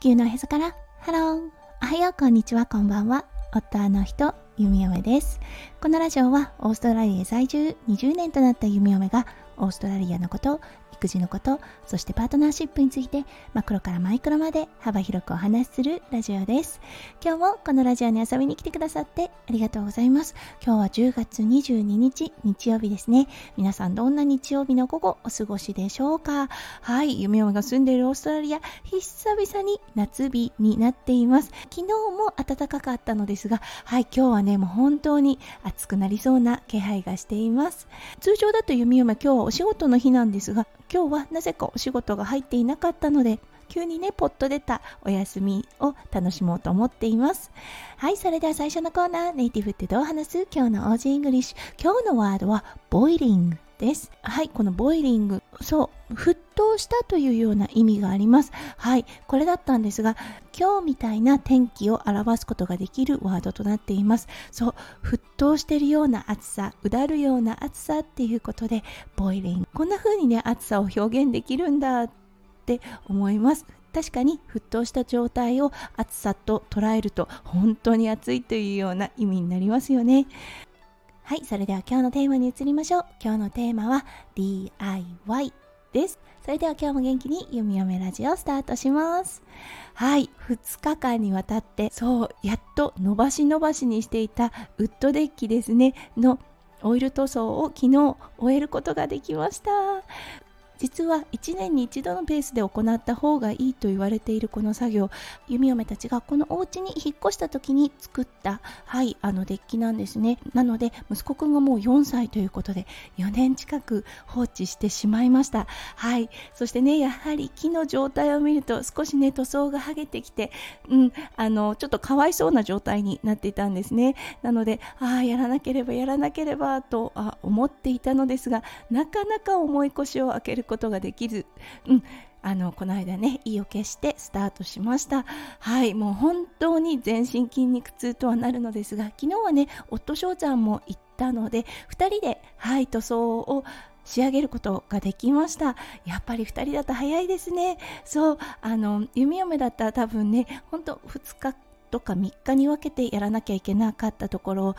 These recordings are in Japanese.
球のへそから。ハロー。おはよう。こんにちは。こんばんは。夫の人弓嫁です。このラジオはオーストラリア在住20年となった弓嫁がオーストラリアのこと育児のことそしてパートナーシップについてマクロからマイクロまで幅広くお話しするラジオです。今日もこのラジオに遊びに来てくださってありがとうございます。今日は10月22日日曜日ですね。皆さんどんな日曜日の午後お過ごしでしょうか。はい夢嫁が住んでいるオーストラリア久々に夏日になっています。昨日も暖かかったのですがはい今日はねもう本当に暑くなりそうな気配がしています。通常だと弓嫁今日はお仕事の日なんですが今日はなぜかお仕事が入っていなかったので急にねポッと出たお休みを楽しもうと思っています。はいそれでは最初のコーナーネイティブってどう話す今日の Aussie English。今日のワードはボイリング。です。はいこのボイリング。そう沸騰したというような意味があります。はいこれだったんですが今日みたいな天気を表すことができるワードとなっています。そう沸騰しているような暑さうだるような暑さっていうことでボイリング。こんな風にね暑さを表現できるんだって思います。確かに沸騰した状態を暑さと捉えると本当に暑いというような意味になりますよね。はい、それでは今日のテーマに移りましょう。今日のテーマは DIY です。それでは今日も元気に弓嫁ラジオスタートします。はい、2日間にわたって、そう、やっと伸ばし伸ばしにしていたウッドデッキですね、のオイル塗装を昨日終えることができました。実は1年に1度のペースで行った方がいいと言われているこの作業弓嫁たちがこのお家に引っ越した時に作ったはいあのデッキなんですね。なので息子くんがもう4歳ということで4年近く放置してしまいました。はい。そしてねやはり木の状態を見ると少しね塗装が剥げてきてうんあのちょっとかわいそうな状態になっていたんですね。なのでああやらなければやらなければとあ思っていたのですがなかなか重い腰を開けることができず、うん、あのこの間ね意を決してスタートしました。はい。もう本当に全身筋肉痛とはなるのですが昨日はね夫翔ちゃんも行ったので2人ではい塗装を仕上げることができました。やっぱり2人だと早いですね。そう。あの弓嫁だったら多分ねほんと2日とか3日に分けてやらなきゃいけなかったところを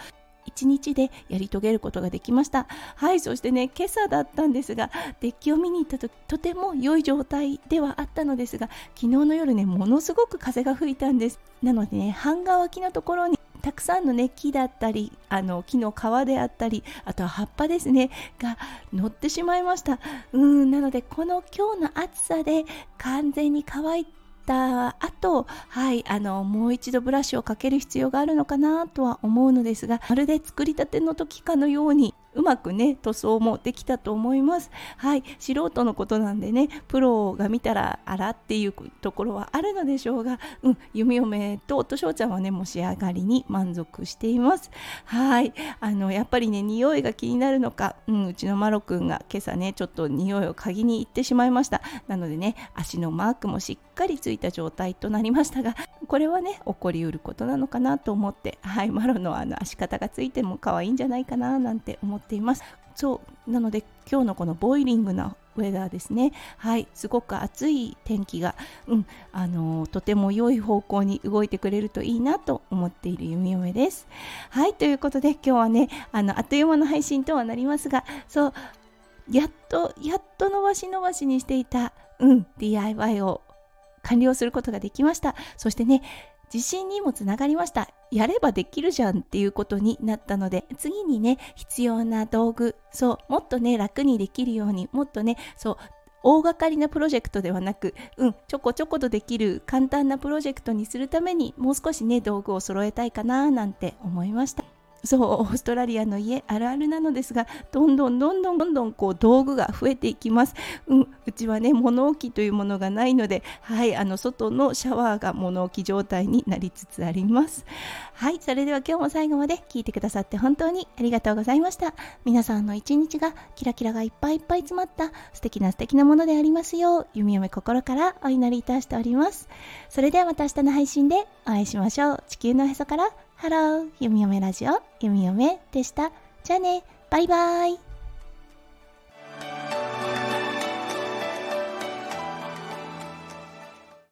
1日でやり遂げることができました。はいそしてね今朝だったんですがデッキを見に行った時とても良い状態ではあったのですが昨日の夜ねものすごく風が吹いたんです。なのでね半乾きのところにたくさんのね木だったりあの木の皮であったりあとは葉っぱですねが乗ってしまいました。うんなのでこの今日の暑さで完全に乾いてた後、はい、あの、もう一度ブラシをかける必要があるのかなとは思うのですが、まるで作りたての時かのように、うまくね塗装もできたと思います。はい。素人のことなんでねプロが見たらあらっていうところはあるのでしょうがうん。弓嫁と夫翔ちゃんはねもう仕上がりに満足しています。はい。あのやっぱりね匂いが気になるのか、うん、うちのマロくんが今朝ねちょっと匂いを嗅ぎに行ってしまいました。なのでね足のマークもしっかりついた状態となりましたがこれはね起こりうることなのかなと思ってはい。マロのあの足型がついても可愛いんじゃないかななんて思ってっています。そうなので今日のこのボイリングなウェダーですね。はいすごく暑い天気が、うん、あのとても良い方向に動いてくれるといいなと思っている弓嫁です。はいということで今日はねあのあっという間の配信とはなりますがそうやっとやっと伸ばし伸ばしにしていた、うん、DIY を完了することができました。そしてね自信にもつながりました。やればできるじゃんっていうことになったので、次にね、必要な道具、そう、もっとね、楽にできるように、もっとね、そう、大掛かりなプロジェクトではなく、うん、ちょこちょことできる簡単なプロジェクトにするためにもう少しね、道具を揃えたいかななんて思いました。そうオーストラリアの家あるあるなのですがどんどんどんどんどんどんこう道具が増えていきます、うん、うちはね物置というものがないのではいあの外のシャワーが物置状態になりつつあります。はいそれでは今日も最後まで聞いてくださって本当にありがとうございました。皆さんの一日がキラキラがいっぱいいっぱい詰まった素敵な素敵なものでありますよう弓嫁心からお祈りいたしております。それではまた明日の配信でお会いしましょう。地球のへそからハロー、ゆみよめラジオ、ゆみよめでした。じゃあね、バイバイ。